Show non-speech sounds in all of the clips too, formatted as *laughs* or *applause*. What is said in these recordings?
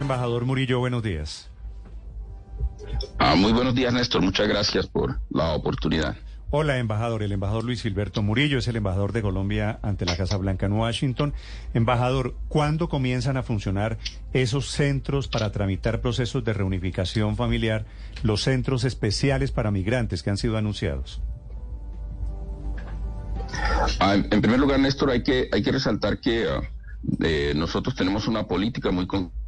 Embajador Murillo, buenos días. Ah, muy buenos días, Néstor. Muchas gracias por la oportunidad. Hola, embajador. El embajador Luis Gilberto Murillo es el embajador de Colombia ante la Casa Blanca en Washington. Embajador, ¿cuándo comienzan a funcionar esos centros para tramitar procesos de reunificación familiar, los centros especiales para migrantes que han sido anunciados? Ah, en primer lugar, Néstor, hay que, hay que resaltar que ah, eh, nosotros tenemos una política muy concreta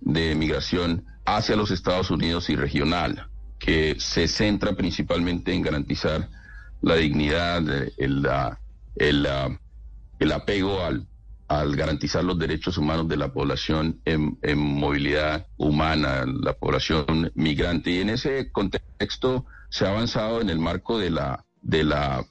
de migración hacia los Estados Unidos y regional que se centra principalmente en garantizar la dignidad, el, el, el apego al, al, garantizar los derechos humanos de la población en, en, movilidad humana, la población migrante. Y en ese contexto se ha avanzado en el marco de la de la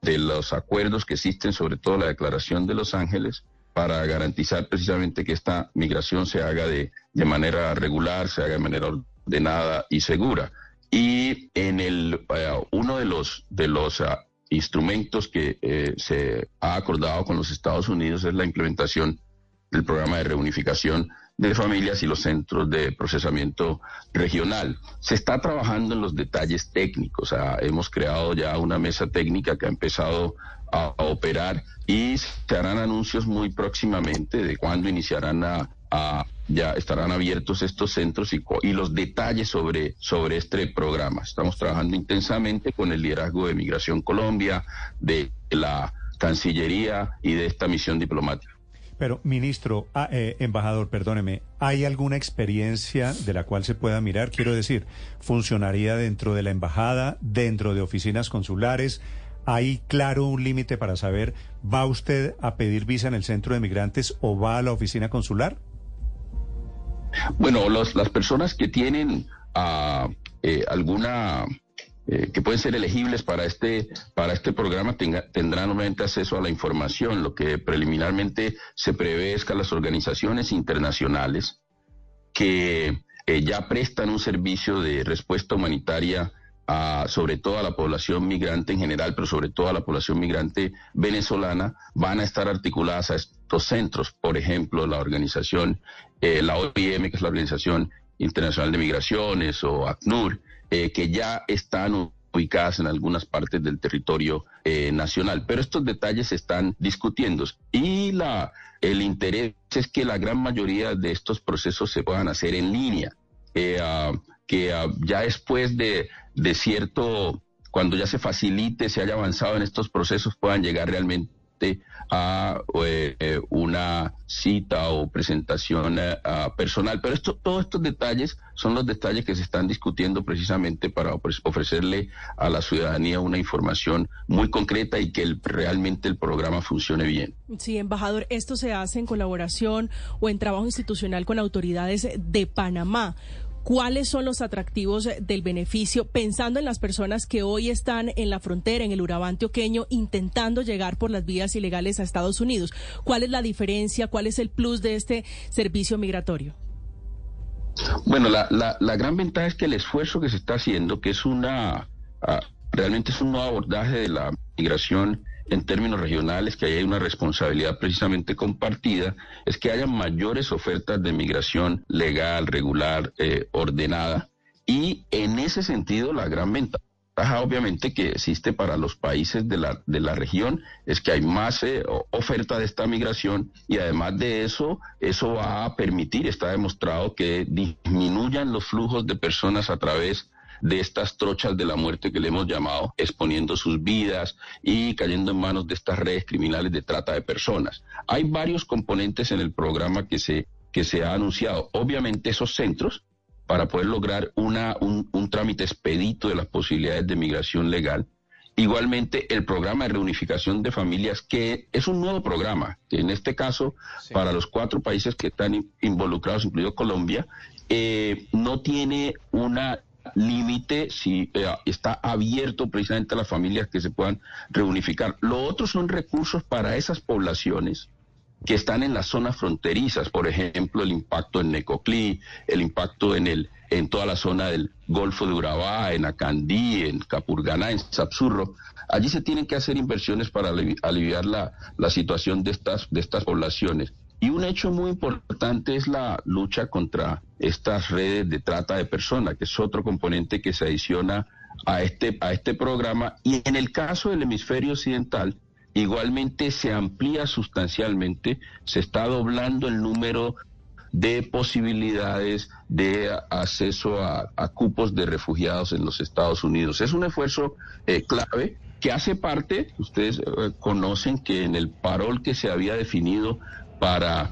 de los acuerdos que existen, sobre todo la Declaración de Los Ángeles, para garantizar precisamente que esta migración se haga de, de manera regular, se haga de manera ordenada y segura. Y en el uno de los de los ah, instrumentos que eh, se ha acordado con los Estados Unidos es la implementación del programa de reunificación de familias y los centros de procesamiento regional. Se está trabajando en los detalles técnicos. hemos creado ya una mesa técnica que ha empezado a, operar y se harán anuncios muy próximamente de cuándo iniciarán a ya estarán abiertos estos centros y, y, los detalles sobre, sobre este programa. Estamos trabajando intensamente con el liderazgo de Migración Colombia, de la Cancillería y de esta misión diplomática. Pero, ministro, ah, eh, embajador, perdóneme, ¿hay alguna experiencia de la cual se pueda mirar? Quiero decir, ¿funcionaría dentro de la embajada, dentro de oficinas consulares? ¿Hay claro un límite para saber, ¿va usted a pedir visa en el centro de migrantes o va a la oficina consular? Bueno, las personas que tienen ah, eh, alguna eh, que pueden ser elegibles para este para este programa tendrán obviamente acceso a la información. Lo que preliminarmente se prevé es que las organizaciones internacionales que eh, ya prestan un servicio de respuesta humanitaria sobre todo a la población migrante en general, pero sobre todo a la población migrante venezolana, van a estar articuladas a estos centros. Por ejemplo, la organización, eh, la OIM, que es la Organización Internacional de Migraciones, o ACNUR, eh, que ya están ubicadas en algunas partes del territorio eh, nacional. Pero estos detalles se están discutiendo y la, el interés es que la gran mayoría de estos procesos se puedan hacer en línea. Ah, que ya después de, de cierto, cuando ya se facilite, se haya avanzado en estos procesos, puedan llegar realmente a eh, eh, una cita o presentación eh, personal. Pero esto, todos estos detalles son los detalles que se están discutiendo precisamente para ofrecerle a la ciudadanía una información muy concreta y que realmente el programa funcione bien. Sí, embajador, esto se hace en colaboración o en trabajo institucional con autoridades de Panamá cuáles son los atractivos del beneficio, pensando en las personas que hoy están en la frontera, en el Urabá antioqueño, intentando llegar por las vías ilegales a Estados Unidos. ¿Cuál es la diferencia? ¿Cuál es el plus de este servicio migratorio? Bueno, la, la, gran ventaja es que el esfuerzo que se está haciendo, que es una, ah, realmente es un nuevo abordaje de la migración en términos regionales, que hay una responsabilidad precisamente compartida, es que haya mayores ofertas de migración legal, regular, eh, ordenada. Y en ese sentido, la gran ventaja obviamente que existe para los países de la, de la región es que hay más eh, oferta de esta migración y además de eso, eso va a permitir, está demostrado que disminuyan los flujos de personas a través de estas trochas de la muerte que le hemos llamado, exponiendo sus vidas y cayendo en manos de estas redes criminales de trata de personas. Hay varios componentes en el programa que se, que se ha anunciado. Obviamente esos centros, para poder lograr una, un, trámite expedito de las posibilidades de migración legal, Igualmente, el programa de reunificación de familias, que es un nuevo programa, que en este caso, para los cuatro países que están involucrados, incluido Colombia, eh, no tiene una límite si eh, está abierto precisamente a las familias que se puedan reunificar. Lo otro son recursos para esas poblaciones que están en las zonas fronterizas, por ejemplo, el impacto en Necoclí, el impacto en el en toda la zona del Golfo de Urabá, en Acandí, en Capurganá, en Sapsurro. Allí se tienen que hacer inversiones para aliviar la, la situación de estas, de estas poblaciones. Y un hecho muy importante es la lucha contra estas redes de trata de personas, que es otro componente que se adiciona a este, a este programa. Y en el caso del hemisferio occidental, igualmente se amplía sustancialmente, se está doblando el número de posibilidades de acceso a, cupos de refugiados en los Estados Unidos. Es un esfuerzo eh, clave que hace parte, ustedes eh, conocen que en el parol que se había definido para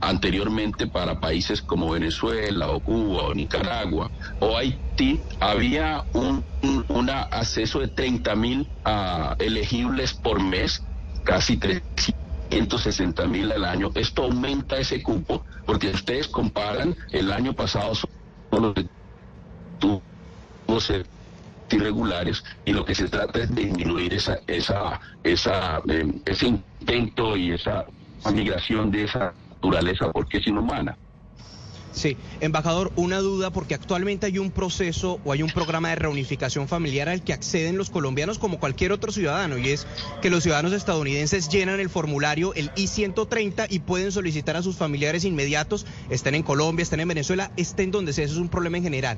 anteriormente para países como Venezuela o Cuba o Nicaragua o Haití había un, acceso de 30 mil uh, elegibles por mes, casi 360 mil al año. Esto aumenta ese cupo porque ustedes comparan el año pasado solo tubos irregulares y lo que se trata es de disminuir esa esa esa eh, ese intento y esa migración de esa naturaleza porque es inhumana. Sí, embajador, una duda porque actualmente hay un proceso o hay un programa de reunificación familiar al que acceden los colombianos como cualquier otro ciudadano y es que los ciudadanos estadounidenses llenan el formulario, el I-130 y pueden solicitar a sus familiares inmediatos, estén en Colombia, estén en Venezuela, estén donde sea, eso es un problema en general.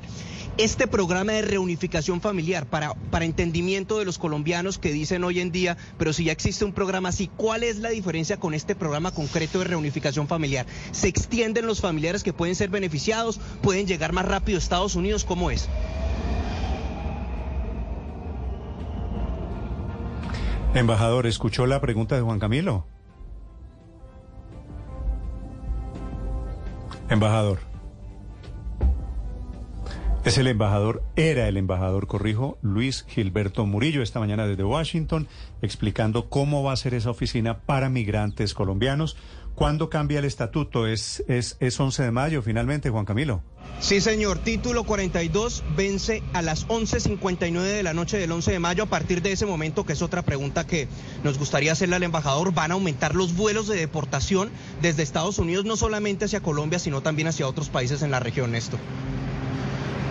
Este programa de reunificación familiar para, para entendimiento de los colombianos que dicen hoy en día, pero si ya existe un programa así, ¿cuál es la diferencia con este programa concreto de reunificación familiar? ¿Se extienden los familiares que pueden ser beneficiados, pueden llegar más rápido a Estados Unidos, ¿cómo es? Embajador, ¿escuchó la pregunta de Juan Camilo? Embajador. Es el embajador, era el embajador, corrijo, Luis Gilberto Murillo, esta mañana desde Washington, explicando cómo va a ser esa oficina para migrantes colombianos. ¿Cuándo cambia el estatuto? ¿Es, es, es 11 de mayo finalmente, Juan Camilo? Sí, señor. Título 42 vence a las 11.59 de la noche del 11 de mayo. A partir de ese momento, que es otra pregunta que nos gustaría hacerle al embajador, van a aumentar los vuelos de deportación desde Estados Unidos, no solamente hacia Colombia, sino también hacia otros países en la región, esto.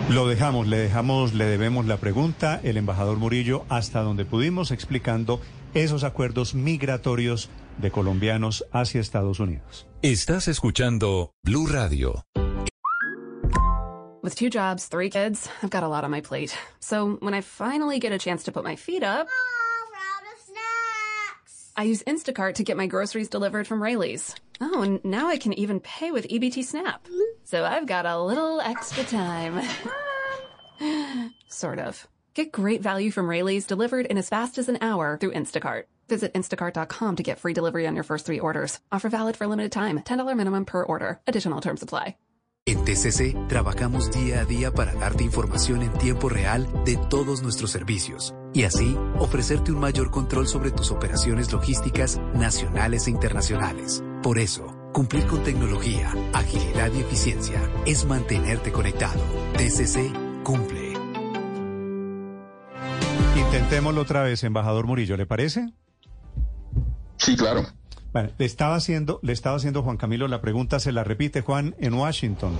Lo dejamos, le dejamos, le debemos la pregunta, el embajador Murillo, hasta donde pudimos, explicando esos acuerdos migratorios de colombianos hacia Estados Unidos. Estás escuchando Blue Radio. With two jobs, three kids, I've got a lot on my plate. So when I finally get a chance to put my feet up, I use Instacart to get my groceries delivered from Rayleigh's. Oh, now I can even pay with EBT Snap. So I've got a little extra time. *laughs* sort of. Get great value from Rayleigh's delivered in as fast as an hour through Instacart. Visit instacart.com to get free delivery on your first three orders. Offer valid for limited time. $10 minimum per order. Additional terms apply. En TCC trabajamos día a día para darte información en tiempo real de todos nuestros servicios y así ofrecerte un mayor control sobre tus operaciones logísticas nacionales e internacionales. Por eso, cumplir con tecnología, agilidad y eficiencia es mantenerte conectado. TCC cumple. Intentémoslo otra vez, embajador Murillo, ¿le parece? Sí, claro. le estaba haciendo, le estaba haciendo Juan Camilo la pregunta, se la repite Juan en Washington.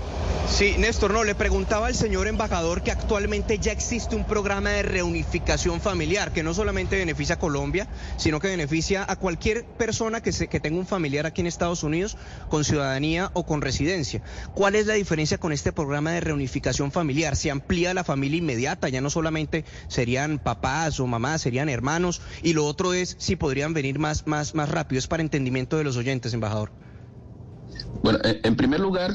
Sí, Néstor, no, le preguntaba al señor embajador que actualmente ya existe un programa de reunificación familiar que no solamente beneficia a Colombia, sino que beneficia a cualquier persona que, se, que tenga un familiar aquí en Estados Unidos con ciudadanía o con residencia. ¿Cuál es la diferencia con este programa de reunificación familiar? ¿Se amplía la familia inmediata? Ya no solamente serían papás o mamás, serían hermanos. Y lo otro es si podrían venir más, más, más rápido. Es para entendimiento de los oyentes, embajador. Bueno, en primer lugar,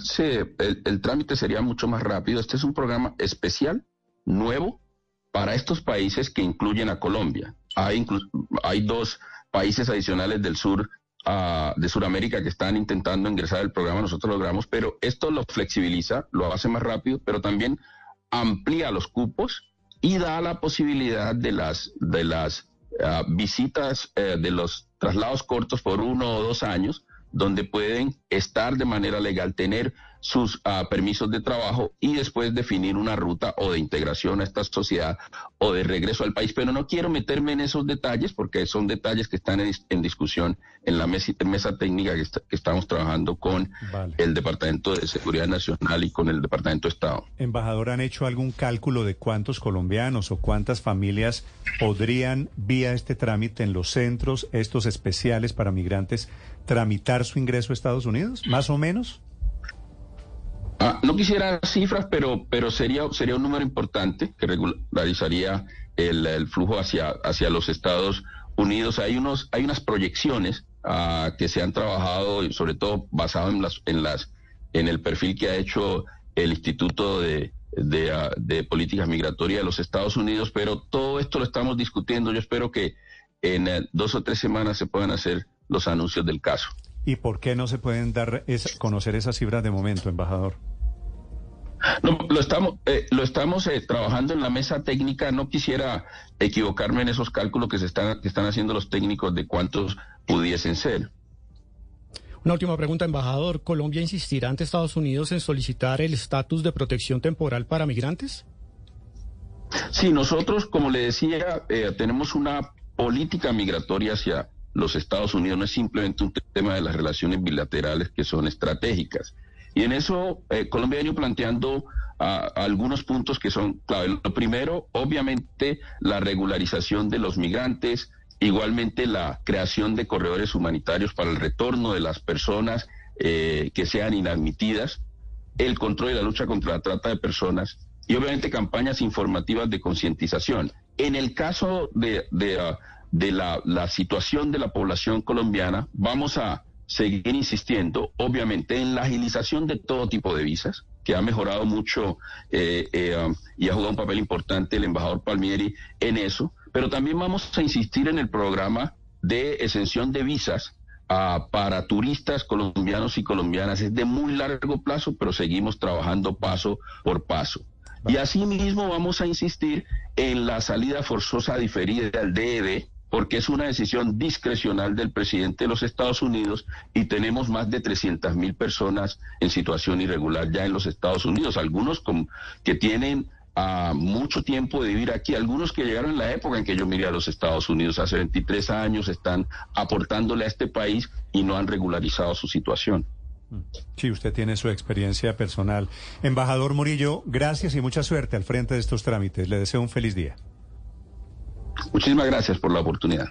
el, trámite sería mucho más rápido. Este es un programa especial, nuevo, para estos países que incluyen a Colombia. Hay, hay dos países adicionales del sur, uh, de Sudamérica, que están intentando ingresar al programa, nosotros lo logramos, pero esto lo flexibiliza, lo hace más rápido, pero también amplía los cupos y da la posibilidad de las, de las ah, visitas, eh, de los traslados cortos por uno o dos años, donde pueden estar de manera legal, tener sus ah, permisos de trabajo y después definir una ruta o de integración a esta sociedad o de regreso al país. Pero no quiero meterme en esos detalles porque son detalles que están en, discusión en la mesa, mesa técnica que, estamos trabajando con el Departamento de Seguridad Nacional y con el Departamento de Estado. Embajador, ¿han hecho algún cálculo de cuántos colombianos o cuántas familias podrían, vía este trámite en los centros, estos especiales para migrantes, tramitar su ingreso a Estados Unidos? ¿Más o menos? Ah, no quisiera cifras, pero, pero sería, sería un número importante que regularizaría el, flujo hacia, hacia los Estados Unidos. Hay, unos, hay unas proyecciones ah, que se han trabajado, sobre todo basado en, las, en, las, en el perfil que ha hecho el Instituto de, de, ah, de Políticas Migratorias de los Estados Unidos, pero todo esto lo estamos discutiendo. Yo espero que en eh, dos o tres semanas se puedan hacer los anuncios del caso. ¿Y por qué no se pueden dar conocer esas cifras de momento, embajador? No, lo estamos, eh, lo estamos eh, trabajando en la mesa técnica. No quisiera equivocarme en esos cálculos que se están, que están haciendo los técnicos de cuántos pudiesen ser. Una última pregunta, embajador. ¿Colombia insistirá ante Estados Unidos en solicitar el estatus de protección temporal para migrantes? Sí, nosotros, como le decía, eh, tenemos una política migratoria hacia los Estados Unidos. No es simplemente un tema de las relaciones bilaterales que son estratégicas. Y en eso eh, Colombia ha ido planteando ah, algunos puntos que son clave. Lo primero, obviamente, la regularización de los migrantes, igualmente la creación de corredores humanitarios para el retorno de las personas eh, que sean inadmitidas, el control y la lucha contra la trata de personas y obviamente campañas informativas de concientización. En el caso de, de, ah, la, situación de la población colombiana, vamos a seguir insistiendo, obviamente, en la agilización de todo tipo de visas, que ha mejorado mucho eh, eh, y ha jugado un papel importante el embajador Palmieri en eso, pero también vamos a insistir en el programa de exención de visas uh, para turistas colombianos y colombianas. Es de muy largo plazo, pero seguimos trabajando paso por paso. Y asimismo vamos a insistir en la salida forzosa diferida al DED porque es una decisión discrecional del presidente de los Estados Unidos y tenemos más de 300 mil personas en situación irregular ya en los Estados Unidos, algunos que tienen ah, mucho tiempo de vivir aquí, algunos que llegaron en la época en que yo miré a los Estados Unidos hace 23 años, están aportándole a este país y no han regularizado su situación. Sí, usted tiene su experiencia personal. Embajador Murillo, gracias y mucha suerte al frente de estos trámites. Le deseo un feliz día. Muchísimas gracias por la oportunidad.